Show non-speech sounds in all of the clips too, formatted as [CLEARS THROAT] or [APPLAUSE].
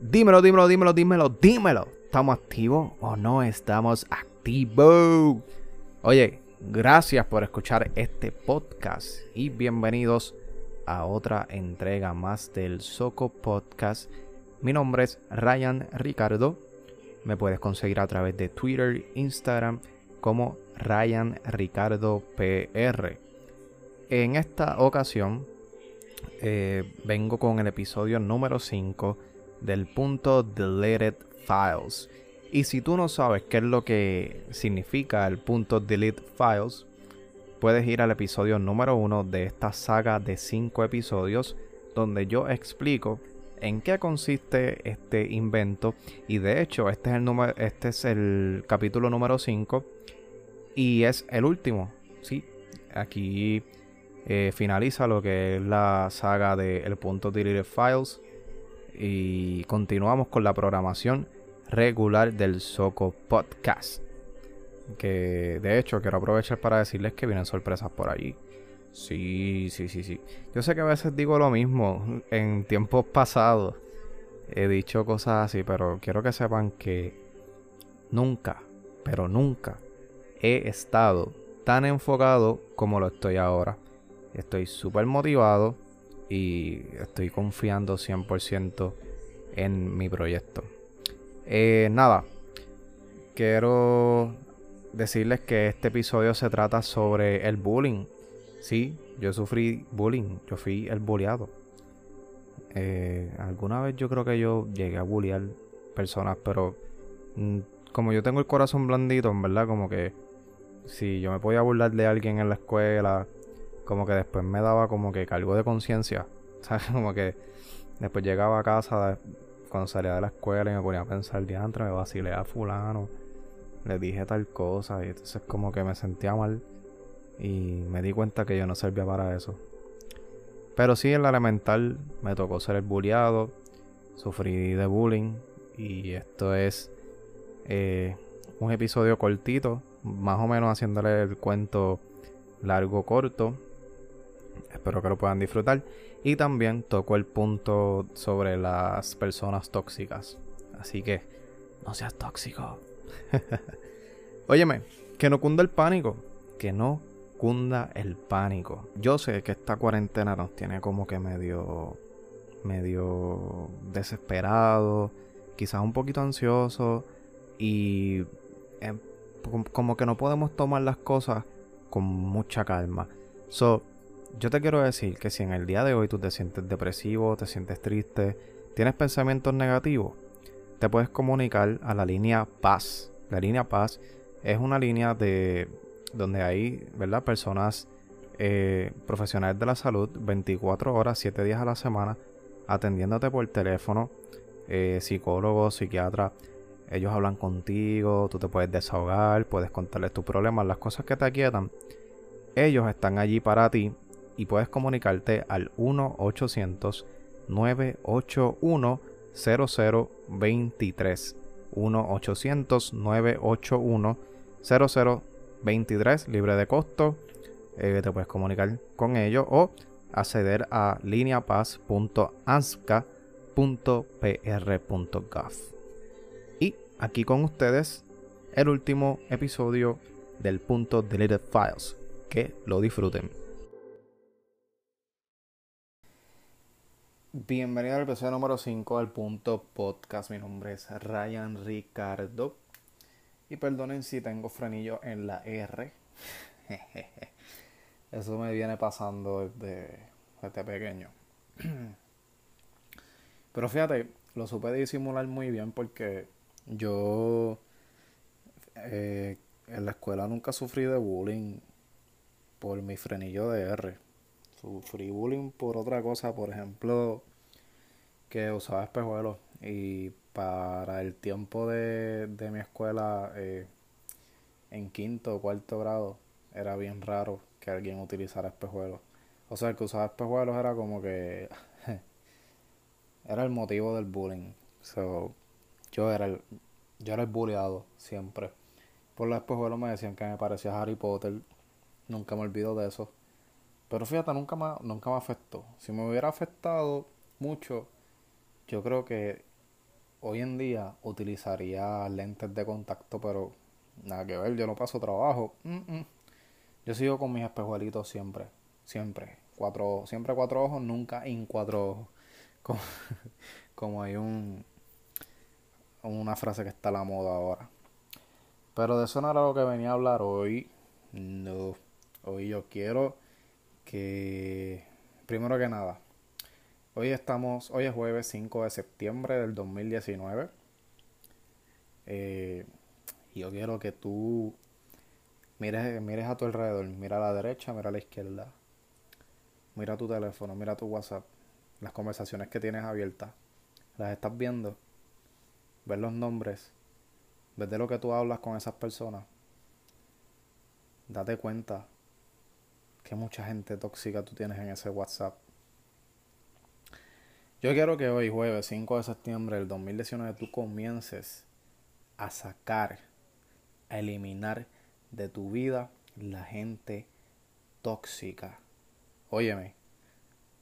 Dímelo, dímelo, dímelo, dímelo, dímelo. ¿Estamos activos o no estamos activos? Oye, gracias por escuchar este podcast y bienvenidos a otra entrega más del Soco Podcast. Mi nombre es Ryan Ricardo. Me puedes conseguir a través de Twitter, Instagram como Ryan Ricardo PR. En esta ocasión eh, vengo con el episodio número 5 del punto Deleted Files. Y si tú no sabes qué es lo que significa el punto Delete Files, puedes ir al episodio número 1 de esta saga de 5 episodios donde yo explico en qué consiste este invento y de hecho este es el número este es el capítulo número 5 y es el último, sí. Aquí eh, finaliza lo que es la saga de El punto Deleted Files y continuamos con la programación regular del Soco Podcast. Que de hecho quiero aprovechar para decirles que vienen sorpresas por allí. Sí, sí, sí, sí. Yo sé que a veces digo lo mismo. En tiempos pasados he dicho cosas así, pero quiero que sepan que nunca, pero nunca he estado tan enfocado como lo estoy ahora. Estoy súper motivado y estoy confiando 100% en mi proyecto. Eh, nada, quiero decirles que este episodio se trata sobre el bullying. Sí, yo sufrí bullying, yo fui el bulleado. Eh, alguna vez yo creo que yo llegué a bullear personas, pero mm, como yo tengo el corazón blandito, en verdad, como que si yo me podía burlar de alguien en la escuela, como que después me daba como que cargo de conciencia. [LAUGHS] ¿Sabes? Como que después llegaba a casa cuando salía de la escuela y me ponía a pensar, diantre, me vacilé a fulano, le dije tal cosa y entonces como que me sentía mal y me di cuenta que yo no servía para eso. Pero sí, en la elemental me tocó ser el bulliado, sufrí de bullying y esto es eh, un episodio cortito, más o menos haciéndole el cuento largo corto Espero que lo puedan disfrutar. Y también tocó el punto sobre las personas tóxicas. Así que no seas tóxico. [LAUGHS] Óyeme, que no cunda el pánico. Que no cunda el pánico. Yo sé que esta cuarentena nos tiene como que medio medio desesperado, quizás un poquito ansioso y em, como que no podemos tomar las cosas con mucha calma. So, yo te quiero decir que si en el día de hoy tú te sientes depresivo, te sientes triste, tienes pensamientos negativos, te puedes comunicar a la línea Paz. La línea Paz es una línea de donde hay, ¿verdad? Personas eh, profesionales de la salud 24 horas, 7 días a la semana, atendiéndote por teléfono, eh, psicólogos, psiquiatras. Ellos hablan contigo, tú te puedes desahogar, puedes contarles tus problemas, las cosas que te aquietan. Ellos están allí para ti y puedes comunicarte al 1-800-981-0023. 1-800-981-0023, libre de costo. Eh, te puedes comunicar con ellos o acceder a lineapaz.ansca.pr.gov. Y aquí con ustedes el último episodio del punto Deleted Files. Que lo disfruten. Bienvenido al episodio número 5 del punto podcast. Mi nombre es Ryan Ricardo. Y perdonen si tengo frenillo en la R. [LAUGHS] Eso me viene pasando desde, desde pequeño. [CLEARS THROAT] Pero fíjate, lo supe disimular muy bien porque yo eh, en la escuela nunca sufrí de bullying por mi frenillo de R Sufrí bullying por otra cosa, por ejemplo, que usaba espejuelos y para el tiempo de, mi escuela eh, en quinto o cuarto grado era bien raro que alguien utilizara espejuelos. O sea, el que usaba espejuelos era como que [LAUGHS] era el motivo del bullying. So, yo era el yo era el bulleado siempre. Por los espejuelos me decían que me parecía Harry Potter. Nunca me olvido de eso. Pero fíjate, nunca me, nunca me afectó. Si me hubiera afectado mucho, yo creo que hoy en día utilizaría lentes de contacto, pero nada que ver, yo no paso trabajo. Yo sigo con mis espejuelitos siempre, siempre. Cuatro, siempre cuatro ojos, nunca en cuatro ojos. [LAUGHS] Como, como hay un una frase que está a la moda ahora. Pero de eso no era lo que venía a hablar hoy. No. Hoy yo quiero que, primero que nada, hoy estamos, hoy es jueves 5 de septiembre del 2019. Eh, yo quiero que tú mires, mires a tu alrededor, mira a la derecha, mira a la izquierda, mira tu teléfono, mira tu WhatsApp, las conversaciones que tienes abiertas, las estás viendo, ver los nombres, ver de lo que tú hablas con esas personas, date cuenta que mucha gente tóxica tú tienes en ese WhatsApp. Yo quiero que hoy, jueves 5 de septiembre del 2019, tú comiences a sacar, a eliminar de tu vida la gente tóxica. Óyeme,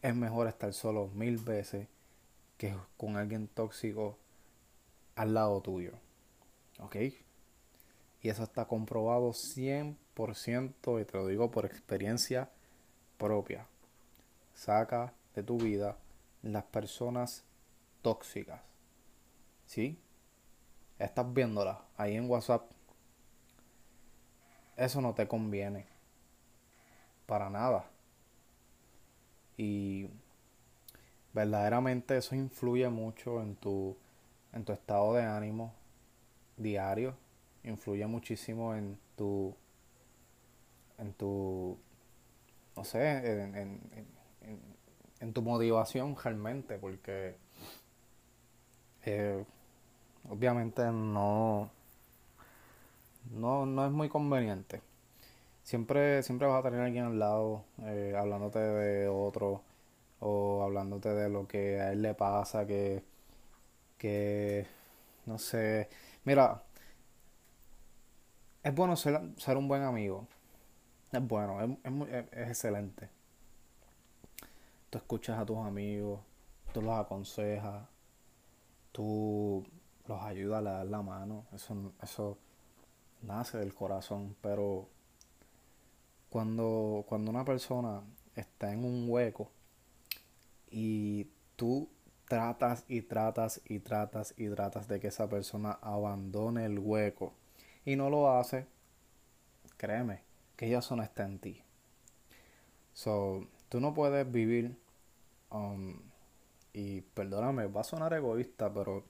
es mejor estar solo mil veces que con alguien tóxico al lado tuyo. ¿Ok? Y eso está comprobado 100% y te lo digo por experiencia propia. Saca de tu vida las personas tóxicas. ¿Sí? Estás viéndolas ahí en WhatsApp. Eso no te conviene. Para nada. Y verdaderamente eso influye mucho en tu, en tu estado de ánimo diario. Influye muchísimo en tu en tu, no sé, en, en, en, tu motivación realmente, porque eh, obviamente no, no, no es muy conveniente. Siempre, siempre vas a tener alguien al lado eh, hablándote de otro o hablándote de lo que a él le pasa, que, que no sé, mira, es bueno ser, ser un buen amigo, es bueno, es, es, excelente. Escuchas a tus amigos, tú los aconsejas, tú los ayudas, le das la mano. Eso, eso nace del corazón. Pero cuando, cuando una persona está en un hueco y tú tratas y tratas y tratas y tratas de que esa persona abandone el hueco y no lo hace, créeme, que ya no está en ti. So, tú no puedes vivir, um, y perdóname, va a sonar egoísta, pero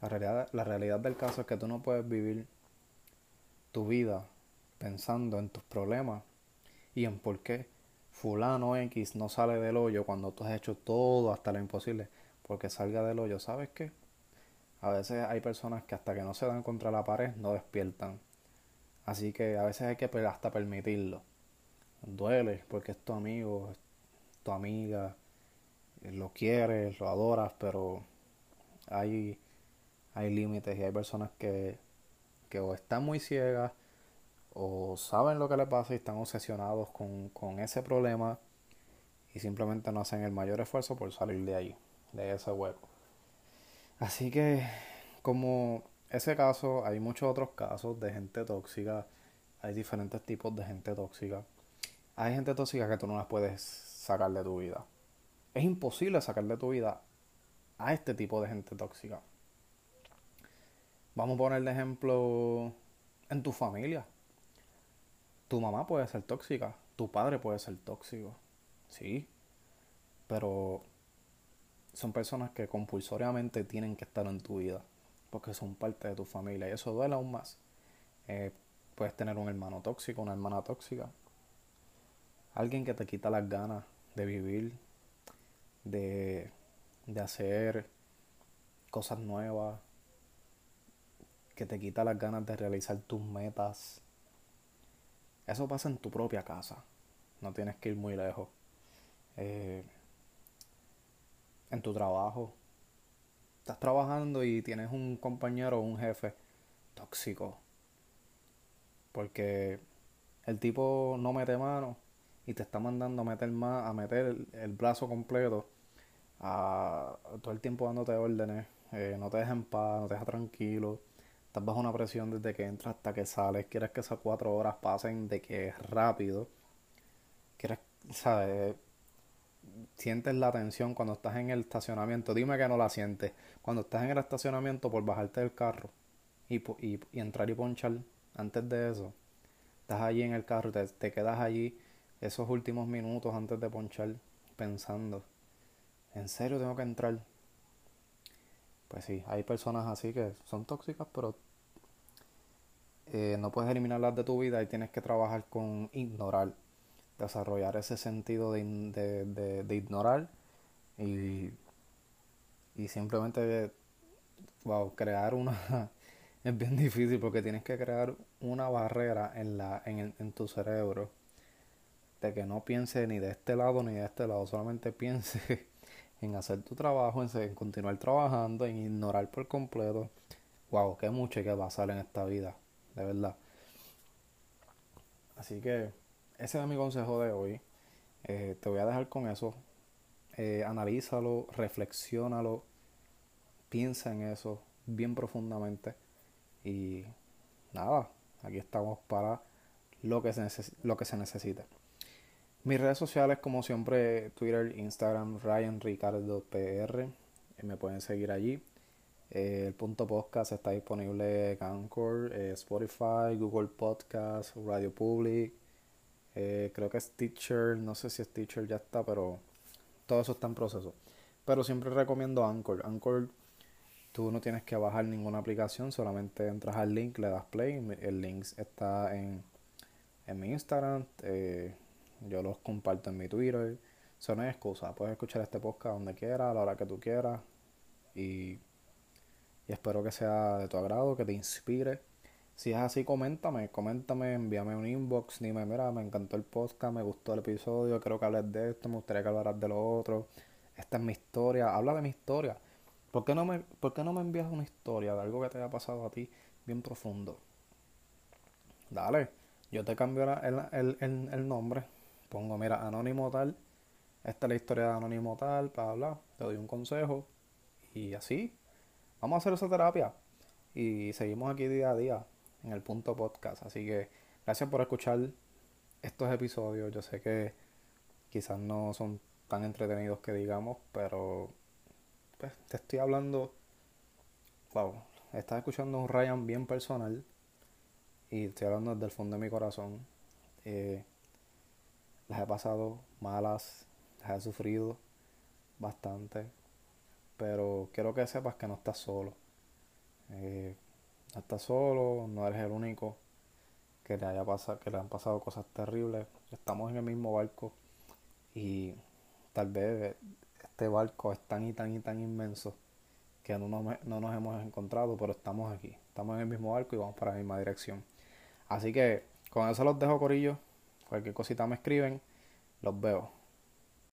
la realidad, la realidad del caso es que tú no puedes vivir tu vida pensando en tus problemas y en por qué fulano X no sale del hoyo cuando tú has hecho todo hasta lo imposible porque salga del hoyo. ¿Sabes qué? A veces hay personas que hasta que no se dan contra la pared no despiertan. Así que a veces hay que hasta permitirlo. Duele porque es tu amigo, tu amiga, lo quieres, lo adoras, pero hay, hay límites y hay personas que, que o están muy ciegas o saben lo que le pasa y están obsesionados con, con ese problema y simplemente no hacen el mayor esfuerzo por salir de ahí, de ese hueco. Así que como ese caso, hay muchos otros casos de gente tóxica. Hay diferentes tipos de gente tóxica. Hay gente tóxica que tú no las puedes sacar de tu vida. Es imposible sacar de tu vida a este tipo de gente tóxica. Vamos a poner de ejemplo en tu familia. Tu mamá puede ser tóxica, tu padre puede ser tóxico, sí, pero son personas que compulsoriamente tienen que estar en tu vida porque son parte de tu familia y eso duele aún más. Eh, puedes tener un hermano tóxico, una hermana tóxica, alguien que te quita las ganas de vivir, de, de hacer cosas nuevas, que te quita las ganas de realizar tus metas. Eso pasa en tu propia casa, no tienes que ir muy lejos. Eh, en tu trabajo, estás trabajando y tienes un compañero o un jefe tóxico. Porque el tipo no mete mano y te está mandando a meter más, a meter el, brazo completo, a todo el tiempo dándote órdenes, eh, no te deja en paz, no te deja tranquilo. Estás bajo una presión desde que entras hasta que sales. Quieres que esas cuatro horas pasen de que es rápido. Quieres, ¿sabes? Sientes la tensión cuando estás en el estacionamiento. Dime que no la sientes. Cuando estás en el estacionamiento por bajarte del carro y, y, y entrar y ponchar antes de eso. Estás allí en el carro, te, te quedas allí esos últimos minutos antes de ponchar pensando, ¿en serio tengo que entrar? Pues sí, hay personas así que son tóxicas, pero eh, no puedes eliminarlas de tu vida y tienes que trabajar con ignorar, desarrollar ese sentido de, de, de, ignorar y, y simplemente wow, crear una... [LAUGHS] es bien difícil porque tienes que crear una barrera en, la, en, en tu cerebro de que no piense ni de este lado ni de este lado, solamente piense [LAUGHS] en hacer tu trabajo, en, continuar trabajando, en ignorar por completo. Wow, qué mucho hay que pasar en esta vida, de verdad. Así que ese es mi consejo de hoy. Eh, te voy a dejar con eso. Eh, analízalo, reflexiónalo, piensa en eso bien profundamente. Y nada, aquí estamos para lo que se, lo que se necesite. Mis redes sociales, como siempre, Twitter, Instagram, Ryan Ricardo PR. Eh, me pueden seguir allí. Eh, el punto podcast está disponible en Anchor, eh, Spotify, Google Podcast, Radio Public. creo que es Teacher, no sé si es Teacher ya está, pero todo eso está en proceso. Pero siempre recomiendo Anchor. Anchor, tú no tienes que bajar ninguna aplicación, solamente entras al link, le das play. El link está en, en mi Instagram. Yo los comparto en mi Twitter. Eso no es excusa. Puedes escuchar este podcast donde quieras, a la hora que tú quieras. Y, y espero que sea de tu agrado, que te inspire. Si es así, coméntame, coméntame, envíame un inbox, dime, mira, me encantó el podcast, me gustó el episodio, quiero que hables de esto, me gustaría que hablaras de lo otro. Esta es mi historia, habla de mi historia. ¿Por qué no me, por qué no me envías una historia de algo que te haya pasado a ti bien profundo? Dale, yo te cambio el, el, el, el nombre, pongo, mira, anónimo tal, esta es la historia de anónimo tal, para hablar, te doy un consejo y así. Vamos a hacer esa terapia y seguimos aquí día a día en el punto podcast. Así que gracias por escuchar estos episodios. Yo sé que quizás no son tan entretenidos que digamos, pero pues te estoy hablando, wow, estás escuchando un Ryan bien personal y estoy hablando desde el fondo de mi corazón. Eh, las he pasado malas, las he sufrido bastante, pero quiero que sepas que no estás solo. Eh, no estás solo, no eres el único que le haya pasado, que le han pasado cosas terribles. Estamos en el mismo barco y tal vez este barco es tan y tan y tan inmenso que no nos, no nos hemos encontrado, pero estamos aquí. Estamos en el mismo barco y vamos para la misma dirección. Así que con eso los dejo, Corillo. Cualquier cosita me escriben. Los veo.